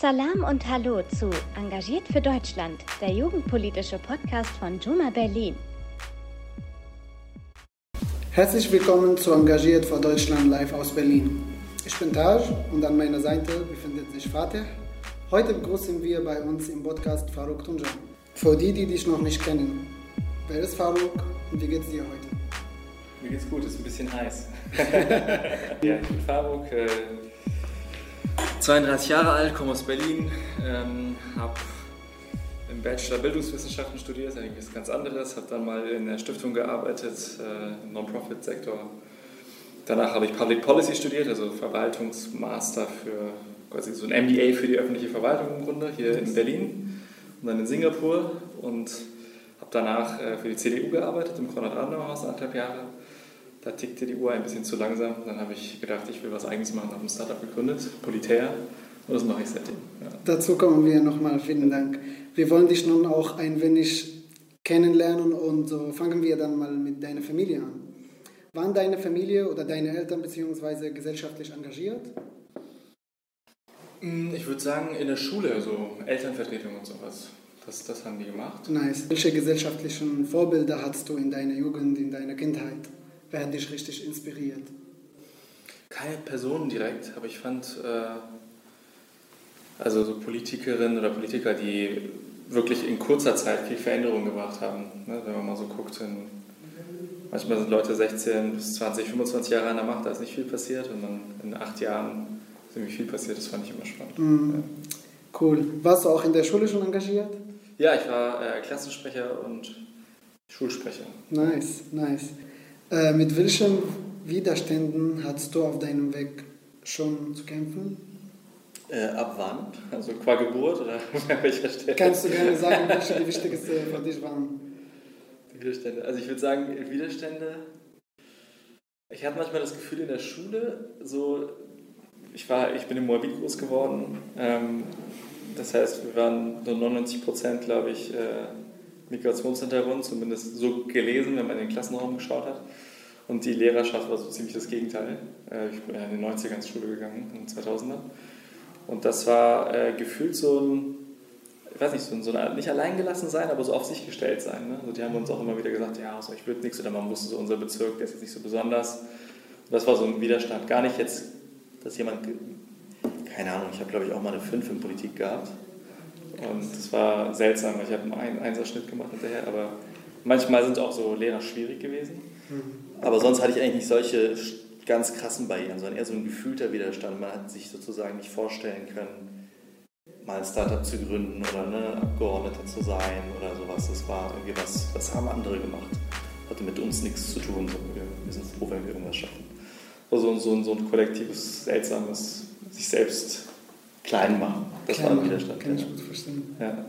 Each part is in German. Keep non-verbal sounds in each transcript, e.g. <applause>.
Salam und Hallo zu Engagiert für Deutschland, der jugendpolitische Podcast von Juma Berlin. Herzlich willkommen zu Engagiert für Deutschland live aus Berlin. Ich bin Taj und an meiner Seite befindet sich Fatih. Heute begrüßen wir bei uns im Podcast Faruk Tunja. Für die, die dich noch nicht kennen, wer ist Faruk und wie geht's dir heute? Mir geht's gut, es ist ein bisschen heiß. <laughs> ja, ich bin Faruk, äh, 32 Jahre alt, komme aus Berlin, ähm, habe im Bachelor Bildungswissenschaften studiert, ist eigentlich was ganz anderes, habe dann mal in der Stiftung gearbeitet, äh, im Non-Profit-Sektor. Danach habe ich Public Policy studiert, also Verwaltungsmaster für quasi so ein MBA für die öffentliche Verwaltung im Grunde, hier in Berlin und dann in Singapur und habe danach äh, für die CDU gearbeitet, im Konrad-Adenauer-Haus anderthalb Jahre da tickte die Uhr ein bisschen zu langsam. Dann habe ich gedacht, ich will was Eigenes machen, habe ein Startup gegründet, Politär. Und das mache ich seitdem. Ja. Dazu kommen wir nochmal. Vielen Dank. Wir wollen dich nun auch ein wenig kennenlernen und so fangen wir dann mal mit deiner Familie an. Waren deine Familie oder deine Eltern beziehungsweise gesellschaftlich engagiert? Hm, ich würde sagen, in der Schule, so Elternvertretung und sowas. Das, das haben die gemacht. Nice. Welche gesellschaftlichen Vorbilder hattest du in deiner Jugend, in deiner Kindheit? Wer hat dich richtig inspiriert? Keine Person direkt, aber ich fand, äh, also so Politikerinnen oder Politiker, die wirklich in kurzer Zeit viel Veränderung gebracht haben. Ne? Wenn man mal so guckt, in, manchmal sind Leute 16 bis 20, 25 Jahre an der Macht, da ist nicht viel passiert und dann in acht Jahren ist irgendwie viel passiert, das fand ich immer spannend. Mhm. Ja. Cool. Warst du auch in der Schule schon engagiert? Ja, ich war äh, Klassensprecher und Schulsprecher. Nice, nice. Äh, mit welchen Widerständen hattest du auf deinem Weg schon zu kämpfen? Äh, ab wann? Also qua Geburt oder <laughs> welcher Stelle? Kannst du gerne sagen, welche die wichtigsten für dich waren? Die Widerstände. Also ich würde sagen, Widerstände. Ich hatte manchmal das Gefühl in der Schule, so ich war, ich bin in Moabit groß geworden. Ähm, das heißt, wir waren nur 99 Prozent, glaube ich, äh, Migrationshintergrund, zumindest so gelesen, wenn man in den Klassenraum geschaut hat. Und die Lehrerschaft war so ziemlich das Gegenteil. Äh, ich bin in den 90ern ins Schule gegangen, in den 2000ern. Und das war äh, gefühlt so ein, ich weiß nicht, so ein, so ein nicht alleingelassen sein, aber so auf sich gestellt sein. Ne? Also die haben uns auch immer wieder gesagt, ja, also ich würde nichts oder man wusste so, unser Bezirk, der ist jetzt nicht so besonders. Und das war so ein Widerstand. Gar nicht jetzt, dass jemand, keine Ahnung, ich habe glaube ich auch mal eine 5 in Politik gehabt. Und das war seltsam, weil ich habe einen Einserschnitt gemacht hinterher, aber manchmal sind auch so Lehrer schwierig gewesen. Mhm. Aber sonst hatte ich eigentlich nicht solche ganz krassen Barrieren, sondern eher so ein gefühlter Widerstand. Man hat sich sozusagen nicht vorstellen können, mal ein Startup zu gründen oder ne, Abgeordneter zu sein oder sowas. Das war irgendwie was, was haben andere gemacht. Hatte mit uns nichts zu tun. Wir, wir sind froh, wenn wir irgendwas schaffen. Also so, so ein kollektives, seltsames, sich selbst klein machen. Das klein war ein Widerstand. Kann ich gut verstehen. Ja.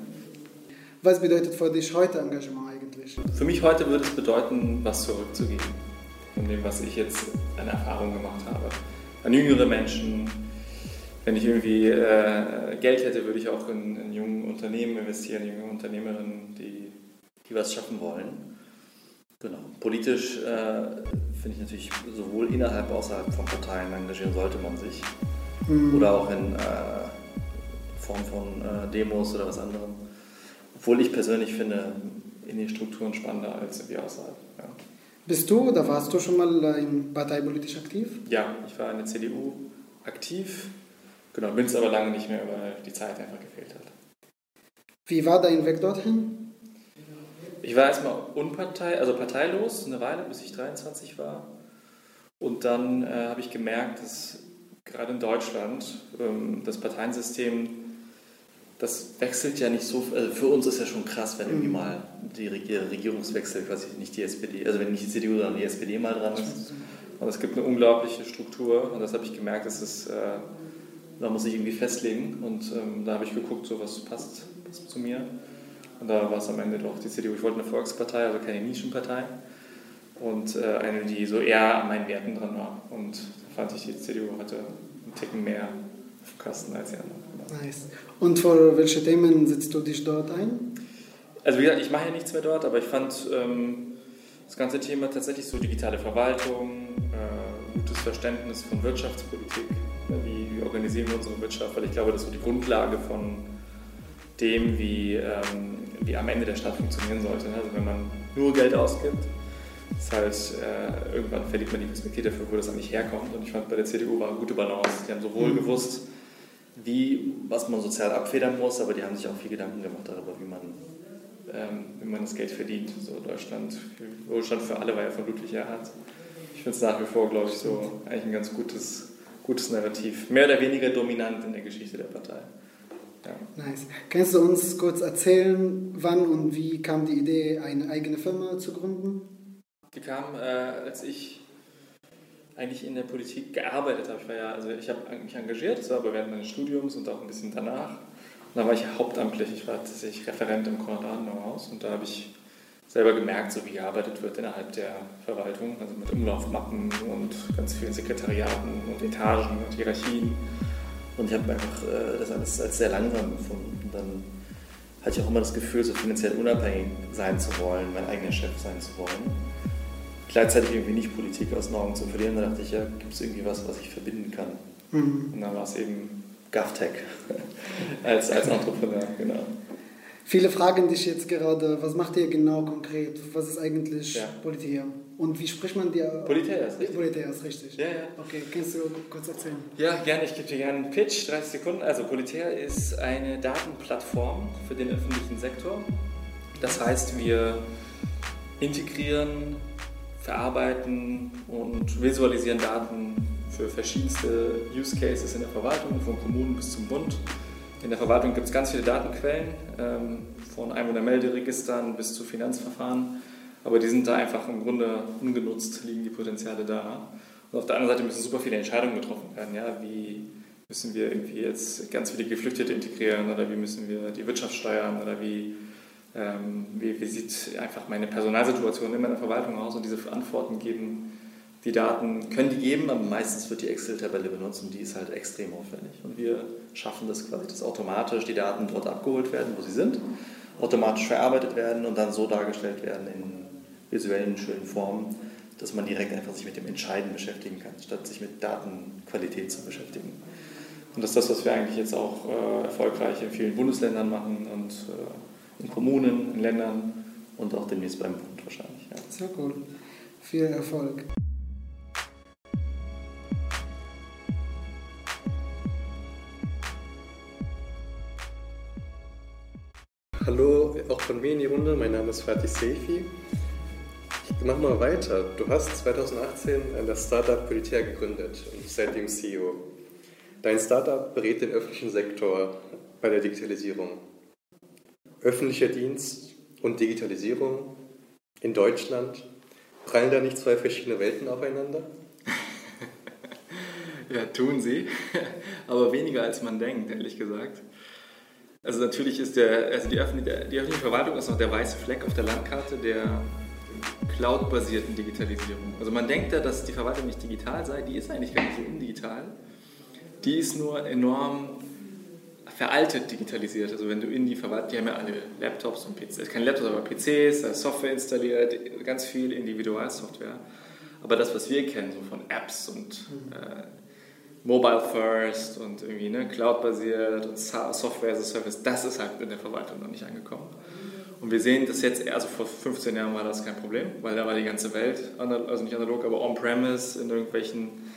Was bedeutet für dich heute Engagement eigentlich? Für mich heute würde es bedeuten, was zurückzugeben. Von dem, was ich jetzt an Erfahrung gemacht habe. An jüngere Menschen. Wenn ich irgendwie äh, Geld hätte, würde ich auch in, in jungen Unternehmen investieren, junge Unternehmerinnen, die, die was schaffen wollen. Genau. Politisch äh, finde ich natürlich sowohl innerhalb als auch außerhalb von Parteien engagieren sollte man sich. Mhm. Oder auch in äh, Form von äh, Demos oder was anderem. Obwohl ich persönlich finde, in die Strukturen spannender als irgendwie außerhalb. Ja. Bist du oder warst du schon mal äh, in parteipolitisch aktiv? Ja, ich war in der CDU aktiv. Genau, bin es aber lange nicht mehr, weil die Zeit einfach gefehlt hat. Wie war dein Weg dorthin? Ich war erstmal unpartei, also parteilos eine Weile, bis ich 23 war. Und dann äh, habe ich gemerkt, dass gerade in Deutschland ähm, das Parteiensystem, das wechselt ja nicht so. Also für uns ist ja schon krass, wenn irgendwie mhm. mal die Regierungswechsel, quasi nicht die SPD, also wenn nicht die CDU, sondern die SPD mal dran ist. Und es gibt eine unglaubliche Struktur und das habe ich gemerkt, dass es, äh, da muss ich irgendwie festlegen und ähm, da habe ich geguckt, so was passt, passt zu mir. Und da war es am Ende doch die CDU. Ich wollte eine Volkspartei, also keine Nischenpartei. Und äh, eine, die so eher an meinen Werten dran war. Und da fand ich, die CDU hatte einen Ticken mehr auf Kasten als die anderen. Nice. Und für welche Themen setzt du dich dort ein? Also wie gesagt, ich mache ja nichts mehr dort, aber ich fand ähm, das ganze Thema tatsächlich so digitale Verwaltung, äh, gutes Verständnis von Wirtschaftspolitik, wie, wie wie organisieren wir unsere Wirtschaft, weil ich glaube, das ist so die Grundlage von dem, wie, ähm, wie am Ende der Stadt funktionieren sollte. Ne? Also wenn man nur Geld ausgibt, das heißt, äh, irgendwann verliert man die Perspektive dafür, wo das eigentlich herkommt. Und ich fand, bei der CDU war eine gute Balance. Die haben sowohl mhm. gewusst, wie, was man sozial abfedern muss, aber die haben sich auch viel Gedanken gemacht darüber, wie man, ähm, wie man das Geld verdient. So Deutschland, Wohlstand für alle war ja von Ludwig Erhard. Ich finde es nach wie vor, glaube ich, so eigentlich ein ganz gutes, gutes Narrativ. Mehr oder weniger dominant in der Geschichte der Partei. Ja. Nice. Kannst du uns kurz erzählen, wann und wie kam die Idee, eine eigene Firma zu gründen? Die kam, äh, als ich eigentlich in der Politik gearbeitet habe. Ich war ja, also ich habe mich engagiert, das war aber während meines Studiums und auch ein bisschen danach. Und da war ich hauptamtlich, ich war tatsächlich Referent im Konrad-Adenauer-Haus und da habe ich selber gemerkt, so wie gearbeitet wird innerhalb der Verwaltung, also mit Umlaufmappen und ganz vielen Sekretariaten und Etagen und Hierarchien. Und ich habe einfach äh, das alles als sehr langsam gefunden. Und dann hatte ich auch immer das Gefühl, so finanziell unabhängig sein zu wollen, mein eigener Chef sein zu wollen gleichzeitig irgendwie nicht Politik aus den Augen zu verlieren. Da dachte ich, ja, gibt es irgendwie was, was ich verbinden kann? Mhm. Und dann war es eben GovTech <laughs> als, als Entrepreneur, genau. Viele fragen dich jetzt gerade, was macht ihr genau konkret? Was ist eigentlich ja. Politär? Und wie spricht man dir? Politär ist richtig. Politär ist richtig. Ja, ja. Okay, kannst du kurz erzählen? Ja, gerne. Ich gebe dir gerne einen Pitch, 30 Sekunden. Also Politär ist eine Datenplattform für den öffentlichen Sektor. Das heißt, wir integrieren verarbeiten und visualisieren Daten für verschiedenste Use Cases in der Verwaltung, von Kommunen bis zum Bund. In der Verwaltung gibt es ganz viele Datenquellen, ähm, von Einwohnermelderegistern bis zu Finanzverfahren, aber die sind da einfach im Grunde ungenutzt, liegen die Potenziale da. Und auf der anderen Seite müssen super viele Entscheidungen getroffen werden. Ja? Wie müssen wir irgendwie jetzt ganz viele Geflüchtete integrieren oder wie müssen wir die Wirtschaft steuern oder wie ähm, wie, wie, sieht einfach meine Personalsituation in meiner Verwaltung aus und diese Antworten geben. Die Daten können die geben, aber meistens wird die Excel-Tabelle benutzt und die ist halt extrem aufwendig. Und wir schaffen das quasi, dass automatisch die Daten dort abgeholt werden, wo sie sind, automatisch verarbeitet werden und dann so dargestellt werden in visuellen, schönen Formen, dass man direkt einfach sich mit dem Entscheiden beschäftigen kann, statt sich mit Datenqualität zu beschäftigen. Und das ist das, was wir eigentlich jetzt auch äh, erfolgreich in vielen Bundesländern machen und äh, in Kommunen, in Ländern und auch demnächst beim Bund wahrscheinlich. Ja. Sehr cool. Viel Erfolg. Hallo, auch von mir in die Runde. Mein Name ist Fatih Seifi. Ich mache mal weiter. Du hast 2018 das Startup Politär gegründet und seitdem CEO. Dein Startup berät den öffentlichen Sektor bei der Digitalisierung öffentlicher Dienst und Digitalisierung in Deutschland, prallen da nicht zwei verschiedene Welten aufeinander? <laughs> ja, tun sie, <laughs> aber weniger als man denkt, ehrlich gesagt. Also natürlich ist der, also die, öffentliche, die öffentliche Verwaltung ist noch der weiße Fleck auf der Landkarte der cloud-basierten Digitalisierung. Also man denkt ja, dass die Verwaltung nicht digital sei, die ist eigentlich gar nicht so undigital. Die ist nur enorm veraltet digitalisiert. Also wenn du in die Verwaltung, die haben ja alle Laptops und PCs, keine Laptops, aber PCs, Software installiert, ganz viel Individualsoftware. Aber das, was wir kennen, so von Apps und äh, Mobile First und irgendwie ne, Cloud-basiert und Software as a Service, das ist halt in der Verwaltung noch nicht angekommen. Und wir sehen das jetzt, also vor 15 Jahren war das kein Problem, weil da war die ganze Welt, also nicht analog, aber on-premise in irgendwelchen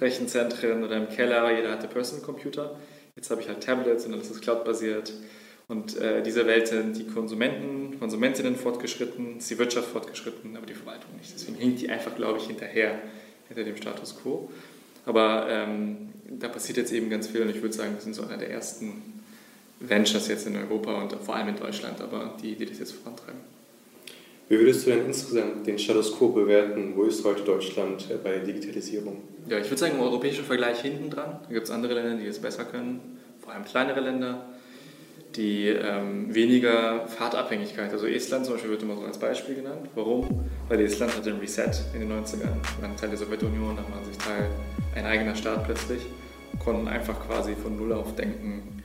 Rechenzentren oder im Keller, jeder hatte Personal Computer. Jetzt habe ich halt Tablets und alles ist cloud-basiert. Und äh, dieser Welt sind die Konsumenten, Konsumentinnen fortgeschritten, ist die Wirtschaft fortgeschritten, aber die Verwaltung nicht. Deswegen hinkt die einfach, glaube ich, hinterher, hinter dem Status quo. Aber ähm, da passiert jetzt eben ganz viel und ich würde sagen, wir sind so einer der ersten Ventures jetzt in Europa und vor allem in Deutschland, aber die, die das jetzt vorantreiben. Wie würdest du denn insgesamt den Status quo bewerten? Wo ist heute Deutschland äh, bei Digitalisierung? Ja, ich würde sagen, im europäischen Vergleich hinten dran. Da gibt es andere Länder, die es besser können, vor allem kleinere Länder, die ähm, weniger Fahrtabhängigkeit, also Estland zum Beispiel wird immer so als Beispiel genannt. Warum? Weil Estland hatte ein Reset in den 90ern, waren Teil der Sowjetunion, da waren sich Teil ein eigener Staat plötzlich, konnten einfach quasi von Null auf denken,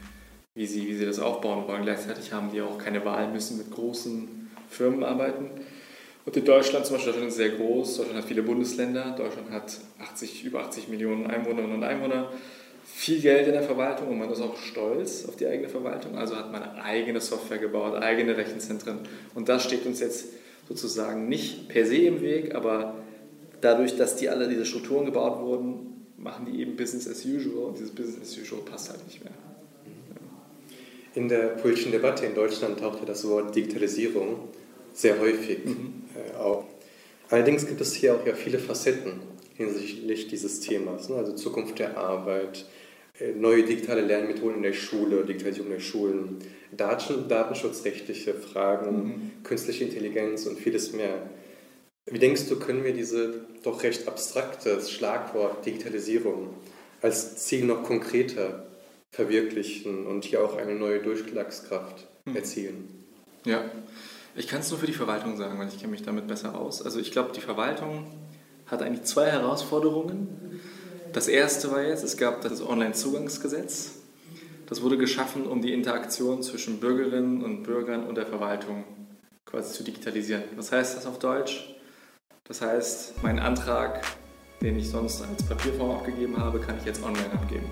wie sie, wie sie das aufbauen wollen. Gleichzeitig haben die auch keine Wahl, müssen mit großen Firmen arbeiten. Und in Deutschland zum Beispiel, Deutschland ist sehr groß, Deutschland hat viele Bundesländer, Deutschland hat 80, über 80 Millionen Einwohnerinnen und Einwohner. viel Geld in der Verwaltung und man ist auch stolz auf die eigene Verwaltung. Also hat man eigene Software gebaut, eigene Rechenzentren. Und das steht uns jetzt sozusagen nicht per se im Weg, aber dadurch, dass die alle diese Strukturen gebaut wurden, machen die eben Business as usual und dieses Business as usual passt halt nicht mehr. In der politischen Debatte in Deutschland taucht ja das Wort Digitalisierung sehr häufig mhm. äh, auf. Allerdings gibt es hier auch ja viele Facetten hinsichtlich dieses Themas, ne? also Zukunft der Arbeit, äh, neue digitale Lernmethoden in der Schule, Digitalisierung der Schulen, Daten, datenschutzrechtliche Fragen, mhm. künstliche Intelligenz und vieles mehr. Wie denkst du, können wir diese doch recht abstrakte Schlagwort Digitalisierung als Ziel noch konkreter verwirklichen und hier auch eine neue Durchschlagskraft mhm. erzielen? Ja, ich kann es nur für die Verwaltung sagen, weil ich kenne mich damit besser aus. Also ich glaube, die Verwaltung hat eigentlich zwei Herausforderungen. Das erste war jetzt, es gab das Online-Zugangsgesetz. Das wurde geschaffen, um die Interaktion zwischen Bürgerinnen und Bürgern und der Verwaltung quasi zu digitalisieren. Was heißt das auf Deutsch? Das heißt, meinen Antrag, den ich sonst als Papierform abgegeben habe, kann ich jetzt online abgeben.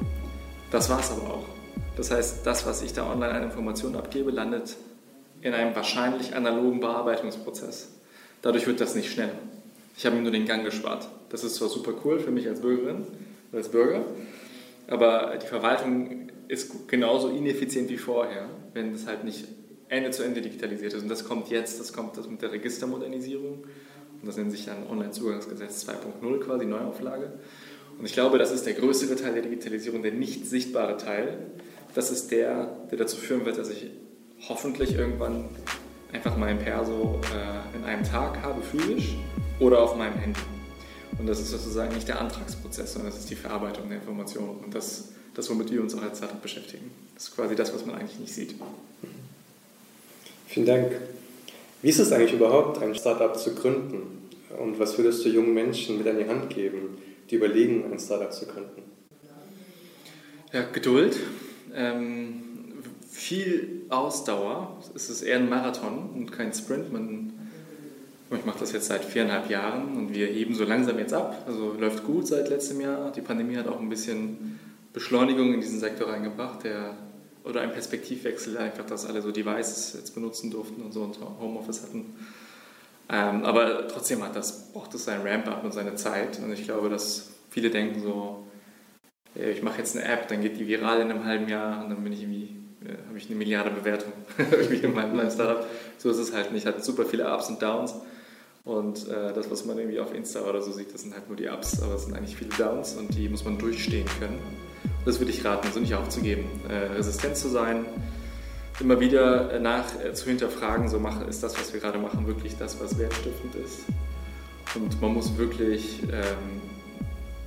Das war es aber auch. Das heißt, das, was ich da online an Informationen abgebe, landet in einem wahrscheinlich analogen Bearbeitungsprozess. Dadurch wird das nicht schneller. Ich habe mir nur den Gang gespart. Das ist zwar super cool für mich als Bürgerin, als Bürger, aber die Verwaltung ist genauso ineffizient wie vorher, wenn es halt nicht Ende zu Ende digitalisiert ist. Und das kommt jetzt, das kommt das mit der Registermodernisierung. Und das nennt sich dann Onlinezugangsgesetz 2.0 quasi, Neuauflage. Und ich glaube, das ist der größere Teil der Digitalisierung, der nicht sichtbare Teil. Das ist der, der dazu führen wird, dass ich hoffentlich irgendwann einfach mein Perso äh, in einem Tag habe, physisch oder auf meinem Handy. Und das ist sozusagen nicht der Antragsprozess, sondern das ist die Verarbeitung der Informationen. Und das, das womit wir uns auch als Startup beschäftigen. Das ist quasi das, was man eigentlich nicht sieht. Vielen Dank. Wie ist es eigentlich überhaupt, ein Startup zu gründen? Und was würdest du jungen Menschen mit an die Hand geben, die überlegen, ein Startup zu gründen? Ja, Geduld. Ähm, viel Ausdauer. Es ist eher ein Marathon und kein Sprint. Man, ich mache das jetzt seit viereinhalb Jahren und wir heben so langsam jetzt ab. Also läuft gut seit letztem Jahr. Die Pandemie hat auch ein bisschen Beschleunigung in diesen Sektor reingebracht, der, oder ein Perspektivwechsel, einfach, dass alle so Devices jetzt benutzen durften und so und Homeoffice hatten. Ähm, aber trotzdem hat das, braucht es seinen Ramp-up und seine Zeit. Und ich glaube, dass viele denken so, ich mache jetzt eine App, dann geht die viral in einem halben Jahr und dann bin ich irgendwie habe ich eine Milliarde Bewertung <laughs> irgendwie in meinem Startup. So ist es halt nicht. Hat super viele Ups und Downs. Und äh, das, was man irgendwie auf Insta oder so sieht, das sind halt nur die Ups, aber es sind eigentlich viele Downs und die muss man durchstehen können. Und das würde ich raten, so nicht aufzugeben. Äh, resistent zu sein, immer wieder nach äh, zu hinterfragen, so mache, ist das, was wir gerade machen, wirklich das, was wertstiftend ist. Und man muss wirklich ähm,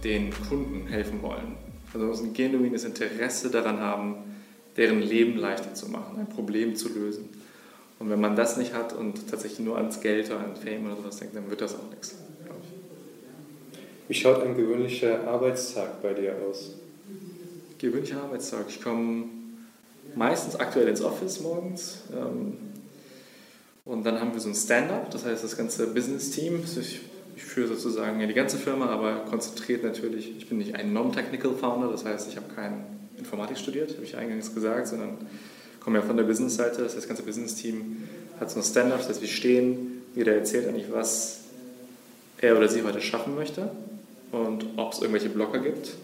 den Kunden helfen wollen. Also man muss ein genuines Interesse daran haben, deren Leben leichter zu machen, ein Problem zu lösen. Und wenn man das nicht hat und tatsächlich nur ans Geld oder an Fame oder sowas denkt, dann wird das auch nichts. Wie schaut ein gewöhnlicher Arbeitstag bei dir aus? Gewöhnlicher Arbeitstag. Ich komme meistens aktuell ins Office morgens. Ähm, und dann haben wir so ein Stand-up, das heißt das ganze Business-Team. Ich, ich führe sozusagen die ganze Firma, aber konzentriert natürlich. Ich bin nicht ein Non-Technical Founder, das heißt, ich habe keinen Informatik studiert, habe ich eingangs gesagt, sondern komme ja von der Business-Seite. Das, heißt, das ganze Business-Team hat so ein Stand-up, das heißt, wir stehen, jeder erzählt eigentlich, was er oder sie heute schaffen möchte und ob es irgendwelche Blocker gibt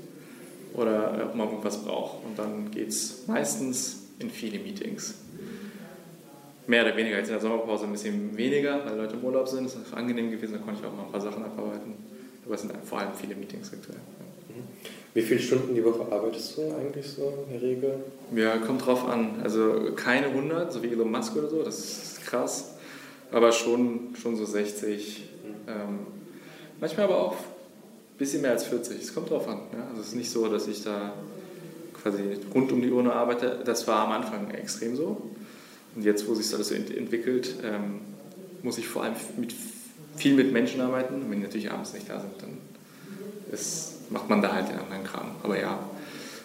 oder ob man irgendwas braucht. Und dann geht es meistens in viele Meetings. Mehr oder weniger, jetzt in der Sommerpause ein bisschen weniger, weil Leute im Urlaub sind. Das ist angenehm gewesen, da konnte ich auch mal ein paar Sachen abarbeiten. Aber es sind vor allem viele Meetings aktuell. Wie viele Stunden die Woche arbeitest du eigentlich so in der Regel? Ja, kommt drauf an. Also keine 100, so wie Elon Musk oder so, das ist krass. Aber schon, schon so 60. Ähm, manchmal aber auch ein bisschen mehr als 40. Es kommt drauf an. Ja? Also es ist nicht so, dass ich da quasi rund um die Uhr arbeite. Das war am Anfang extrem so. Und jetzt, wo sich das alles so entwickelt, ähm, muss ich vor allem mit, viel mit Menschen arbeiten. Und wenn die natürlich abends nicht da sind, dann ist macht man da halt den anderen Kram. Aber ja,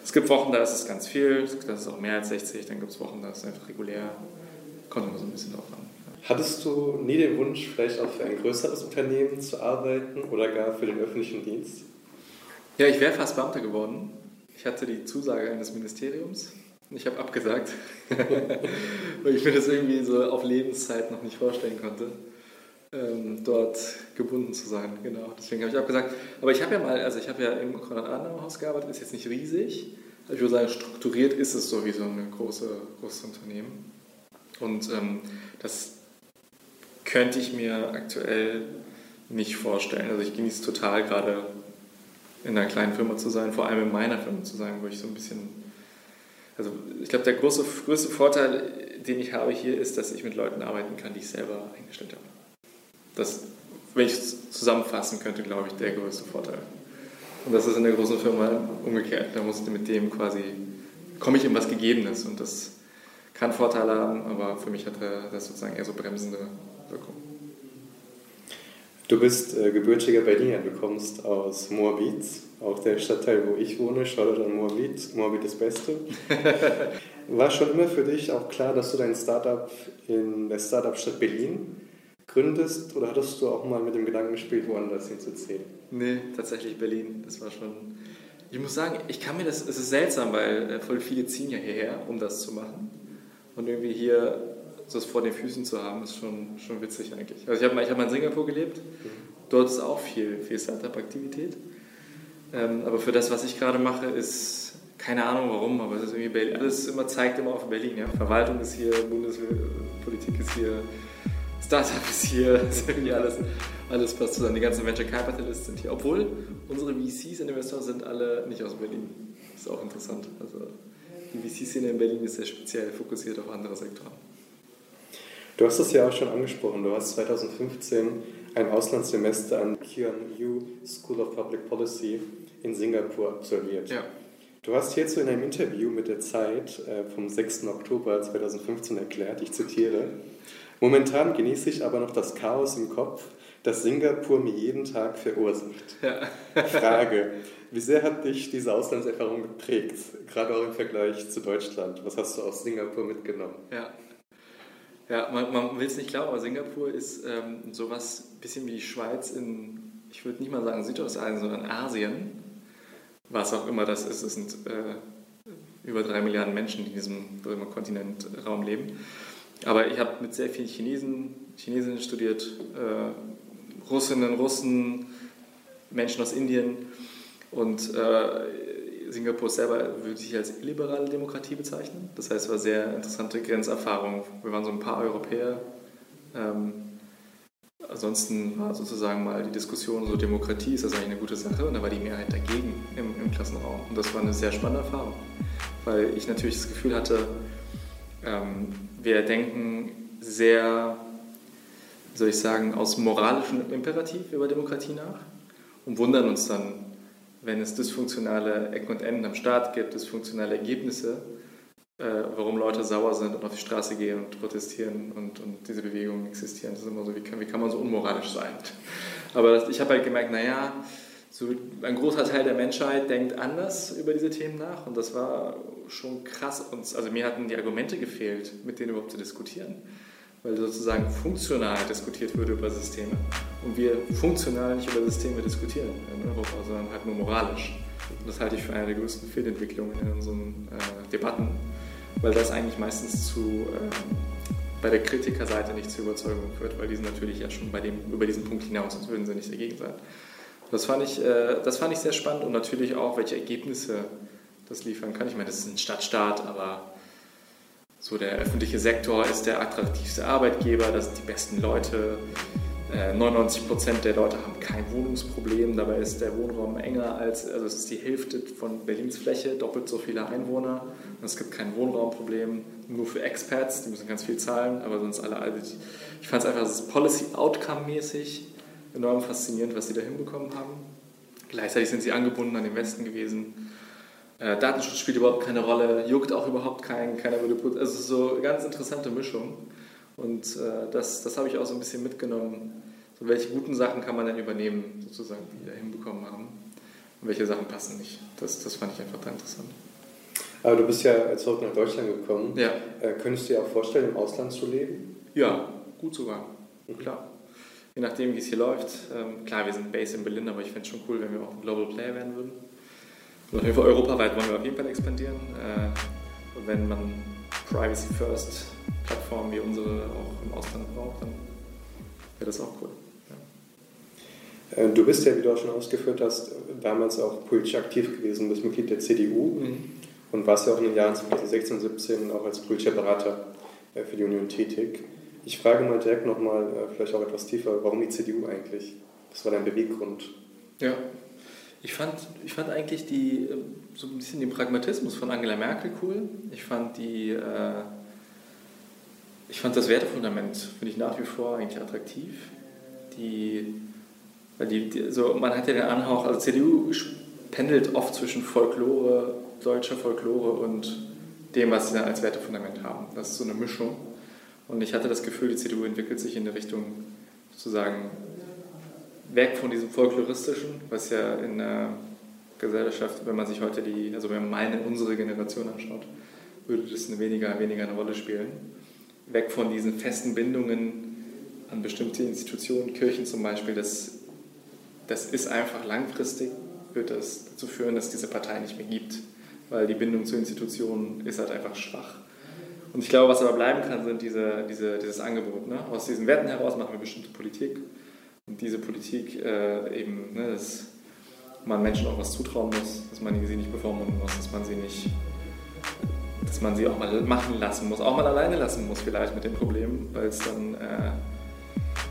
es gibt Wochen, da ist es ganz viel, das ist auch mehr als 60, dann gibt es Wochen, da ist es einfach regulär. Kommt immer so ein bisschen drauf an. Hattest du nie den Wunsch, vielleicht auch für ein größeres Unternehmen zu arbeiten oder gar für den öffentlichen Dienst? Ja, ich wäre fast Beamter geworden. ich hatte die Zusage eines Ministeriums. Ich habe abgesagt, <laughs> weil ich mir das irgendwie so auf Lebenszeit noch nicht vorstellen konnte, ähm, dort gebunden zu sein. Genau, deswegen habe ich abgesagt. Aber ich habe ja mal, also ich habe ja im Konrad-Adenauer-Haus gearbeitet, ist jetzt nicht riesig. Ich würde sagen, strukturiert ist es so wie so ein große, großes Unternehmen. Und ähm, das könnte ich mir aktuell nicht vorstellen. Also ich genieße total gerade in einer kleinen Firma zu sein, vor allem in meiner Firma zu sein, wo ich so ein bisschen, also ich glaube, der große, größte Vorteil, den ich habe hier, ist, dass ich mit Leuten arbeiten kann, die ich selber eingestellt habe. Das, wenn ich es zusammenfassen könnte, glaube ich, der größte Vorteil. Und das ist in der großen Firma umgekehrt. Da muss ich mit dem quasi, komme ich in was Gegebenes und das kann Vorteile haben, aber für mich hat das sozusagen eher so bremsende Wirkung. Du bist äh, gebürtiger Berliner, du kommst aus Moabit, auch der Stadtteil, wo ich wohne, Shoutout an Moabit, Moabit das Beste. <laughs> War schon immer für dich auch klar, dass du dein Startup in der Startup-Stadt Berlin gründest oder hattest du auch mal mit dem Gedanken gespielt, woanders hinzuziehen? Nee, tatsächlich Berlin. Das war schon. Ich muss sagen, ich kann mir das. Es ist seltsam, weil äh, voll viele ziehen ja hierher, um das zu machen. Und irgendwie hier das vor den Füßen zu haben, ist schon, schon witzig eigentlich. Also ich habe ich hab mal in Singapur gelebt, dort ist auch viel, viel Startup-Aktivität. Ähm, aber für das, was ich gerade mache, ist keine Ahnung warum, aber es ist irgendwie Berlin. Alles immer zeigt immer auf Berlin. Ja? Verwaltung ist hier, Bundespolitik ist hier, Startup ist hier, <laughs> ist irgendwie alles, alles passt zusammen. Die ganzen Venture Capitalists sind hier. Obwohl unsere VCs und Investoren sind alle nicht aus Berlin. Das ist auch interessant. Also die VC-Szene in Berlin ist sehr speziell fokussiert auf andere Sektoren. Du hast es ja auch schon angesprochen. Du hast 2015 ein Auslandssemester an QNU School of Public Policy in Singapur absolviert. Ja. Du hast hierzu in einem Interview mit der Zeit äh, vom 6. Oktober 2015 erklärt, ich zitiere, Momentan genieße ich aber noch das Chaos im Kopf, das Singapur mir jeden Tag verursacht. Ja. Frage, <laughs> wie sehr hat dich diese Auslandserfahrung geprägt, gerade auch im Vergleich zu Deutschland? Was hast du aus Singapur mitgenommen? Ja, ja, man, man will es nicht glauben, aber Singapur ist ähm, sowas bisschen wie die Schweiz in, ich würde nicht mal sagen Südostasien, sondern Asien. Was auch immer das ist. Es sind äh, über drei Milliarden Menschen, die in diesem Kontinentraum leben. Aber ich habe mit sehr vielen Chinesen, Chinesinnen studiert, äh, Russinnen, Russen, Menschen aus Indien und äh, Singapur selber würde sich als illiberale Demokratie bezeichnen. Das heißt, es war sehr interessante Grenzerfahrung. Wir waren so ein paar Europäer. Ähm, ansonsten war sozusagen mal die Diskussion, so Demokratie ist das eigentlich eine gute Sache und da war die Mehrheit dagegen im, im Klassenraum. Und das war eine sehr spannende Erfahrung, weil ich natürlich das Gefühl hatte, ähm, wir denken sehr, soll ich sagen, aus moralischem Imperativ über Demokratie nach und wundern uns dann, wenn es dysfunktionale Ecken und Enden am Staat gibt, dysfunktionale Ergebnisse, äh, warum Leute sauer sind und auf die Straße gehen und protestieren und, und diese Bewegungen existieren. Das ist immer so, wie kann, wie kann man so unmoralisch sein? Aber ich habe halt gemerkt, naja, so ein großer Teil der Menschheit denkt anders über diese Themen nach und das war schon krass. also mir hatten die Argumente gefehlt, mit denen überhaupt zu diskutieren weil sozusagen funktional diskutiert würde über Systeme und wir funktional nicht über Systeme diskutieren in Europa, sondern halt nur moralisch. Und das halte ich für eine der größten Fehlentwicklungen in unseren äh, Debatten, weil das eigentlich meistens zu, ähm, bei der Kritikerseite nicht zur Überzeugung führt, weil die sind natürlich ja schon bei dem, über diesen Punkt hinaus, sonst würden sie nicht dagegen sein. Das fand, ich, äh, das fand ich sehr spannend und natürlich auch, welche Ergebnisse das liefern kann. Ich meine, das ist ein Stadtstaat, aber so der öffentliche Sektor ist der attraktivste Arbeitgeber, das sind die besten Leute. 99 äh, Prozent der Leute haben kein Wohnungsproblem, dabei ist der Wohnraum enger als, also es ist die Hälfte von Berlins Fläche, doppelt so viele Einwohner. Und es gibt kein Wohnraumproblem, nur für Experts, die müssen ganz viel zahlen, aber sonst alle, alle ich fand es einfach, das ist Policy-Outcome-mäßig enorm faszinierend, was sie da hinbekommen haben. Gleichzeitig sind sie angebunden an den Westen gewesen. Äh, Datenschutz spielt überhaupt keine Rolle, juckt auch überhaupt keinen, keiner würde put Also so eine ganz interessante Mischung. Und äh, das, das habe ich auch so ein bisschen mitgenommen. So, welche guten Sachen kann man denn übernehmen, sozusagen, die wir hinbekommen haben? Und welche Sachen passen nicht? Das, das fand ich einfach da interessant. Aber du bist ja zurück nach Deutschland gekommen. Ja. Äh, könntest du dir auch vorstellen, im Ausland zu leben? Ja, gut sogar. Mhm. Klar. Je nachdem, wie es hier läuft. Ähm, klar, wir sind based in Berlin, aber ich fände es schon cool, wenn wir auch ein Global Player werden würden. Und auf jeden Fall europaweit wollen wir auf jeden Fall expandieren. Äh, und wenn man Privacy First Plattformen wie unsere auch im Ausland braucht, dann wäre das auch cool. Ja. Äh, du bist ja, wie du auch schon ausgeführt hast, damals auch politisch aktiv gewesen, bist Mitglied der CDU mhm. und warst ja auch in den Jahren 2016 und 2017 auch als politischer Berater äh, für die Union tätig. Ich frage mal direkt nochmal, äh, vielleicht auch etwas tiefer, warum die CDU eigentlich? Was war dein Beweggrund? Ja, ich fand, ich fand eigentlich die, so ein bisschen den Pragmatismus von Angela Merkel cool. Ich fand die, äh, ich fand das Wertefundament, finde ich nach wie vor eigentlich attraktiv. Die, die, die, so, man hat ja den Anhauch, also CDU pendelt oft zwischen Folklore, deutscher Folklore und dem, was sie dann als Wertefundament haben. Das ist so eine Mischung. Und ich hatte das Gefühl, die CDU entwickelt sich in eine Richtung sozusagen weg von diesem Folkloristischen, was ja in der Gesellschaft, wenn man sich heute die, also wenn man meine, unsere Generation anschaut, würde das eine weniger, weniger eine Rolle spielen. Weg von diesen festen Bindungen an bestimmte Institutionen, Kirchen zum Beispiel, das, das ist einfach langfristig, wird das dazu führen, dass es diese Partei nicht mehr gibt, weil die Bindung zu Institutionen ist halt einfach schwach. Und ich glaube, was aber bleiben kann, sind diese, diese, dieses Angebot. Ne? Aus diesen Werten heraus machen wir bestimmte Politik und diese Politik äh, eben, ne, dass man Menschen auch was zutrauen muss, dass man sie nicht bevormunden muss, dass man sie nicht, dass man sie auch mal machen lassen muss, auch mal alleine lassen muss vielleicht mit den Problemen, weil es dann äh,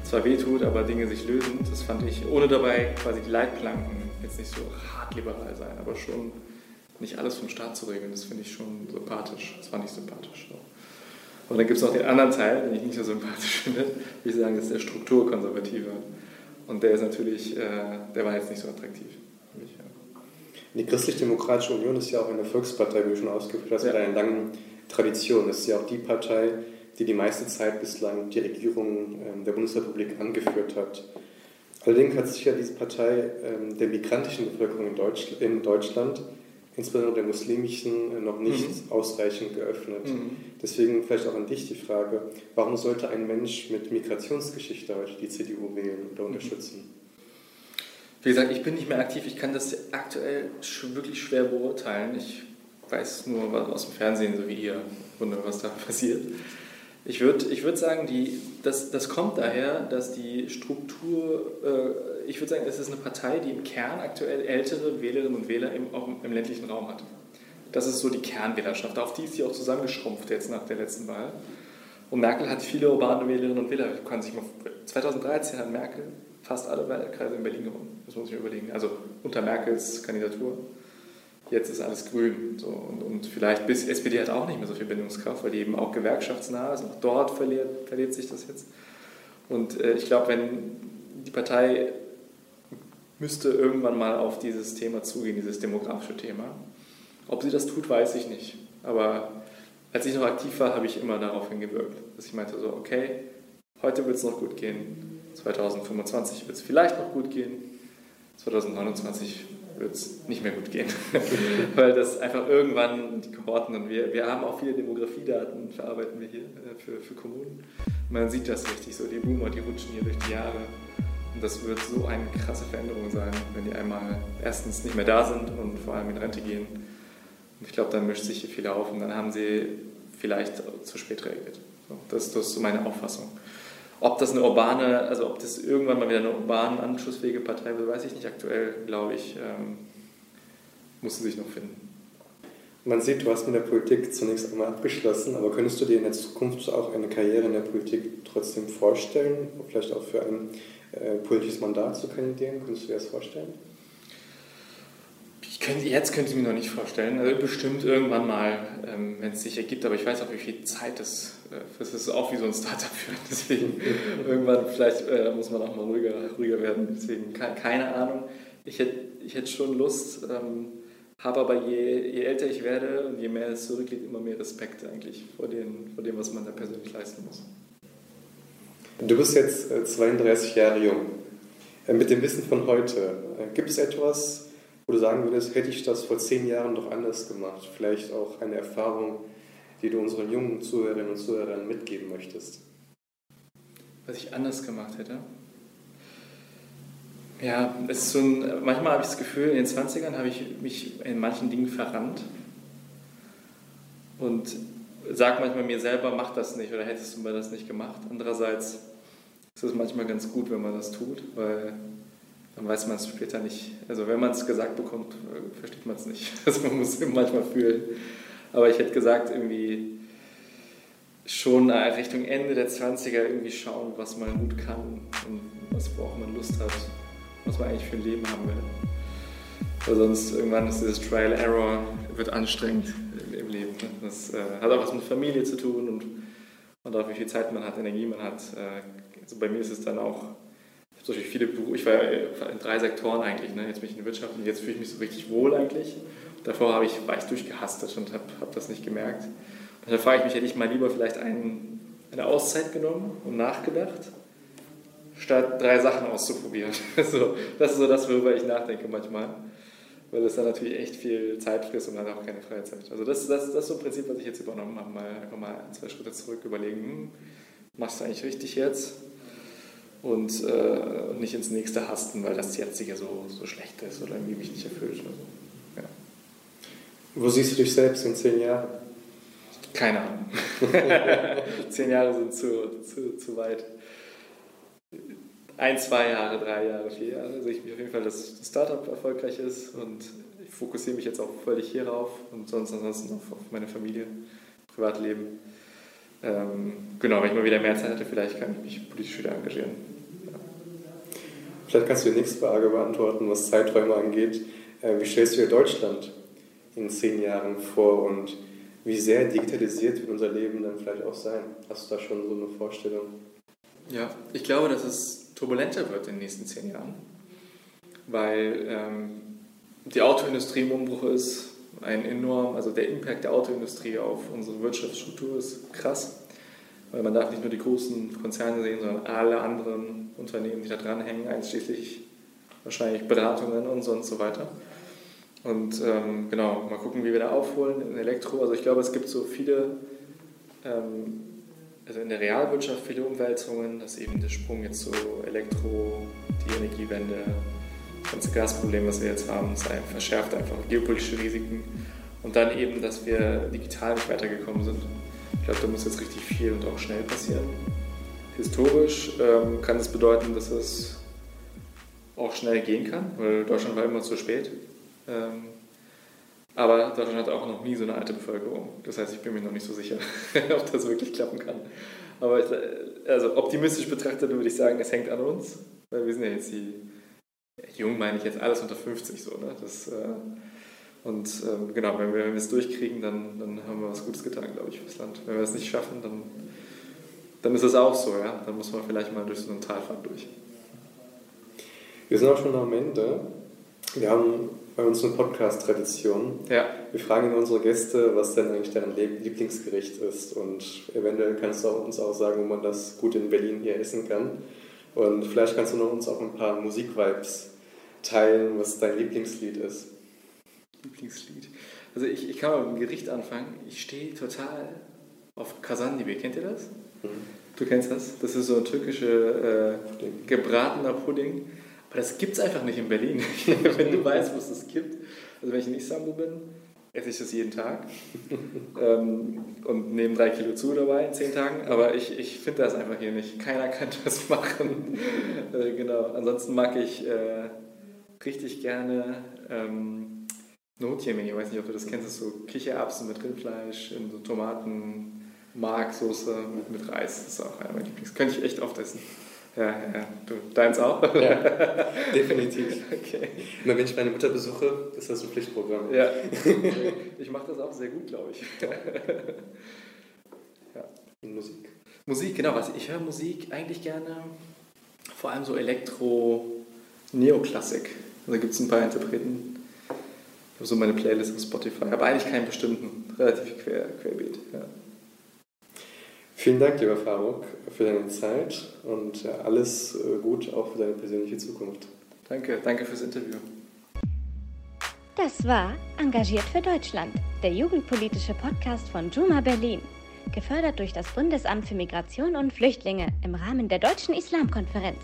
zwar wehtut, aber Dinge sich lösen. Das fand ich, ohne dabei quasi die Leitplanken jetzt nicht so hart liberal sein, aber schon nicht alles vom Staat zu regeln, das finde ich schon sympathisch. Das fand ich sympathisch. Und dann gibt es noch den anderen Teil, den ich nicht so sympathisch <laughs> finde, würde ich sagen, das ist der Strukturkonservative. Und der ist natürlich, äh, der war jetzt nicht so attraktiv für mich. Ja. Die Christlich-Demokratische Union ist ja auch eine Volkspartei, wie du schon ausgeführt hast, ja. mit einer langen Tradition. Das ist ja auch die Partei, die die meiste Zeit bislang die Regierung ähm, der Bundesrepublik angeführt hat. Allerdings hat sich ja diese Partei ähm, der migrantischen Bevölkerung in, Deutsch, in Deutschland insbesondere der muslimischen, äh, noch nicht mhm. ausreichend geöffnet. Mhm. Deswegen vielleicht auch an dich die Frage, warum sollte ein Mensch mit Migrationsgeschichte heute die CDU wählen oder mhm. unterstützen? Wie gesagt, ich bin nicht mehr aktiv, ich kann das aktuell wirklich schwer beurteilen. Ich weiß nur aus dem Fernsehen, so wie ihr, wundere, was da <laughs> passiert. Ich würde ich würd sagen, die, das, das kommt daher, dass die Struktur, äh, ich würde sagen, es ist eine Partei, die im Kern aktuell ältere Wählerinnen und Wähler im, auch im ländlichen Raum hat. Das ist so die Kernwählerschaft. Auf die ist sie auch zusammengeschrumpft jetzt nach der letzten Wahl. Und Merkel hat viele urbane Wählerinnen und Wähler. Kann sich mal, 2013 hat Merkel fast alle Wahlkreise in Berlin gewonnen. Das muss ich mir überlegen. Also unter Merkels Kandidatur jetzt ist alles grün. So. Und, und vielleicht bis SPD hat auch nicht mehr so viel Bindungskraft, weil die eben auch gewerkschaftsnah ist. Auch dort verliert, verliert sich das jetzt. Und äh, ich glaube, wenn die Partei müsste irgendwann mal auf dieses Thema zugehen, dieses demografische Thema. Ob sie das tut, weiß ich nicht. Aber als ich noch aktiv war, habe ich immer darauf hingewirkt, dass ich meinte so, okay, heute wird es noch gut gehen, 2025 wird es vielleicht noch gut gehen, 2029 wird es nicht mehr gut gehen. <laughs> Weil das einfach irgendwann die Kohorten und wir, wir haben auch viele Demografiedaten, verarbeiten wir hier äh, für, für Kommunen. Man sieht das richtig so, die Boomer, die rutschen hier durch die Jahre. Und das wird so eine krasse Veränderung sein, wenn die einmal erstens nicht mehr da sind und vor allem in Rente gehen. Und ich glaube, dann mischt sich hier viel auf und dann haben sie vielleicht zu spät reagiert. So, das, das ist so meine Auffassung. Ob das eine urbane, also ob das irgendwann mal wieder eine urban anschlussfähige Partei wird, weiß ich nicht. Aktuell, glaube ich, ähm, muss sie sich noch finden. Man sieht, du hast mit der Politik zunächst einmal abgeschlossen, aber könntest du dir in der Zukunft auch eine Karriere in der Politik trotzdem vorstellen, vielleicht auch für ein äh, politisches Mandat zu kandidieren? Könntest du dir das vorstellen? Ich könnte, jetzt könnte ich mir noch nicht vorstellen. Also bestimmt irgendwann mal, ähm, wenn es sich ergibt, aber ich weiß auch, wie viel Zeit das, äh, das ist auch wie so ein Startup führt. Deswegen <laughs> irgendwann vielleicht äh, muss man auch mal ruhiger, ruhiger werden. Deswegen keine Ahnung. Ich hätte, ich hätte schon Lust, ähm, habe aber je, je älter ich werde und je mehr es zurückgeht, immer mehr Respekt eigentlich vor, den, vor dem, was man da persönlich leisten muss. Du bist jetzt 32 äh, Jahre jung. Äh, mit dem Wissen von heute, äh, gibt es etwas, wo du sagen würdest, hätte ich das vor zehn Jahren doch anders gemacht? Vielleicht auch eine Erfahrung, die du unseren jungen Zuhörerinnen und Zuhörern mitgeben möchtest? Was ich anders gemacht hätte? Ja, es ist so ein, manchmal habe ich das Gefühl, in den 20ern habe ich mich in manchen Dingen verrannt und sage manchmal mir selber, mach das nicht oder hättest du mir das nicht gemacht. Andererseits ist es manchmal ganz gut, wenn man das tut, weil dann weiß man es später nicht. Also wenn man es gesagt bekommt, äh, versteht man es nicht. <laughs> Also man muss es manchmal fühlen. Aber ich hätte gesagt, irgendwie schon Richtung Ende der 20er irgendwie schauen, was man gut kann und was, worauf man Lust hat, was man eigentlich für ein Leben haben will. Weil sonst irgendwann ist dieses Trial Error wird anstrengend im Leben. Das äh, hat auch was mit Familie zu tun und, und auch wie viel Zeit man hat, Energie man hat. Äh, also bei mir ist es dann auch, habe viele Berufe, ich war in drei Sektoren eigentlich, ne? jetzt bin ich in der Wirtschaft und jetzt fühle ich mich so richtig wohl eigentlich. Davor habe ich, war ich durchgehastet und habe hab das nicht gemerkt. Und da frage ich mich, hätte ich mal lieber vielleicht einen, eine Auszeit genommen und nachgedacht, statt drei Sachen auszuprobieren. <laughs> so, das ist so das, worüber ich nachdenke manchmal weil es dann natürlich echt viel Zeit frisst und dann auch keine Freizeit. Also das, das, das ist so ein Prinzip, was ich jetzt übernommen habe, mal einfach mal ein, zwei Schritte zurück überlegen, hm, machst du eigentlich richtig jetzt? Und äh, nicht ins nächste hasten, weil das jetzige so, so schlecht ist oder irgendwie mich nicht erfüllt. Oder so. ja. Wo siehst du dich selbst in zehn Jahren? Keine Ahnung. <laughs> zehn Jahre sind zu, zu, zu weit ein, zwei Jahre, drei Jahre, vier Jahre sehe ich mich auf jeden Fall, dass das Startup erfolgreich ist und ich fokussiere mich jetzt auch völlig hierauf und sonst ansonsten auf, auf meine Familie, Privatleben. Ähm, genau, wenn ich mal wieder mehr Zeit hätte, vielleicht kann ich mich politisch wieder engagieren. Vielleicht kannst du die nächste Frage beantworten, was Zeiträume angeht. Äh, wie stellst du dir Deutschland in zehn Jahren vor und wie sehr digitalisiert wird unser Leben dann vielleicht auch sein? Hast du da schon so eine Vorstellung? Ja, ich glaube, dass es turbulenter wird in den nächsten zehn Jahren, weil ähm, die Autoindustrie im Umbruch ist, ein enorm, also der Impact der Autoindustrie auf unsere Wirtschaftsstruktur ist krass, weil man darf nicht nur die großen Konzerne sehen, sondern alle anderen Unternehmen, die da dranhängen, einschließlich wahrscheinlich Beratungen und so und so weiter. Und ähm, genau, mal gucken, wie wir da aufholen in Elektro. Also ich glaube, es gibt so viele ähm, also in der Realwirtschaft viele Umwälzungen, dass eben der Sprung jetzt zu Elektro, die Energiewende, das ganze Gasproblem, was wir jetzt haben, das verschärft einfach geopolitische Risiken. Und dann eben, dass wir digital nicht weitergekommen sind. Ich glaube, da muss jetzt richtig viel und auch schnell passieren. Historisch ähm, kann es das bedeuten, dass es auch schnell gehen kann, weil Deutschland war immer zu spät. Ähm, aber Deutschland hat auch noch nie so eine alte Bevölkerung. Das heißt, ich bin mir noch nicht so sicher, <laughs> ob das wirklich klappen kann. Aber ich, also optimistisch betrachtet würde ich sagen, es hängt an uns. Weil wir sind ja jetzt die, jung meine ich jetzt alles unter 50 so. Ne? Das, äh, und äh, genau, wenn wir, wenn wir es durchkriegen, dann, dann haben wir was Gutes getan, glaube ich, fürs Land. Wenn wir es nicht schaffen, dann, dann ist es auch so. Ja? Dann muss man vielleicht mal durch so einen Talfahrt durch. Wir sind auch schon am Ende. Wir haben bei uns eine Podcast-Tradition. Ja. Wir fragen unsere Gäste, was denn eigentlich deren Lieblingsgericht ist. Und eventuell kannst du uns auch sagen, wo man das gut in Berlin hier essen kann. Und vielleicht kannst du noch uns auch ein paar Musikvibes teilen, was dein Lieblingslied ist. Lieblingslied. Also ich, ich kann mal mit dem Gericht anfangen. Ich stehe total auf Kazandibi. Kennt ihr das? Du kennst das? Das ist so ein türkischer äh, gebratener Pudding das gibt es einfach nicht in Berlin. <laughs> wenn du weißt, wo es das gibt. Also wenn ich in Istanbul bin, esse ich das jeden Tag <laughs> ähm, und nehme drei Kilo zu dabei in zehn Tagen. Aber ich, ich finde das einfach hier nicht. Keiner kann <laughs> das machen. äh, genau. Ansonsten mag ich äh, richtig gerne ähm, Notjemini. Ich weiß nicht, ob du das kennst. Das ist so Kichererbsen mit Rindfleisch, in so Tomaten, Mark, Soße mit, mit Reis. Das ist auch einer meiner Lieblings. Könnte ich echt oft essen. Ja, ja, du, deins auch? Ja, <laughs> definitiv. Okay. Immer wenn ich meine Mutter besuche, ist das ein Pflichtprogramm. Ja, <laughs> ich mache das auch sehr gut, glaube ich. <laughs> Ja. Und Musik. Musik, genau. Was, ich höre Musik eigentlich gerne, vor allem so Elektro, Neoklassik. Da gibt es ein paar Interpreten. Ich habe so meine Playlist auf Spotify, aber eigentlich keinen bestimmten, relativ quer, querbeet. Ja. Vielen Dank, lieber Faruk, für deine Zeit und alles äh, gut auch für deine persönliche Zukunft. Danke, danke fürs Interview. Das war Engagiert für Deutschland, der jugendpolitische Podcast von Juma Berlin, gefördert durch das Bundesamt für Migration und Flüchtlinge im Rahmen der Deutschen Islamkonferenz.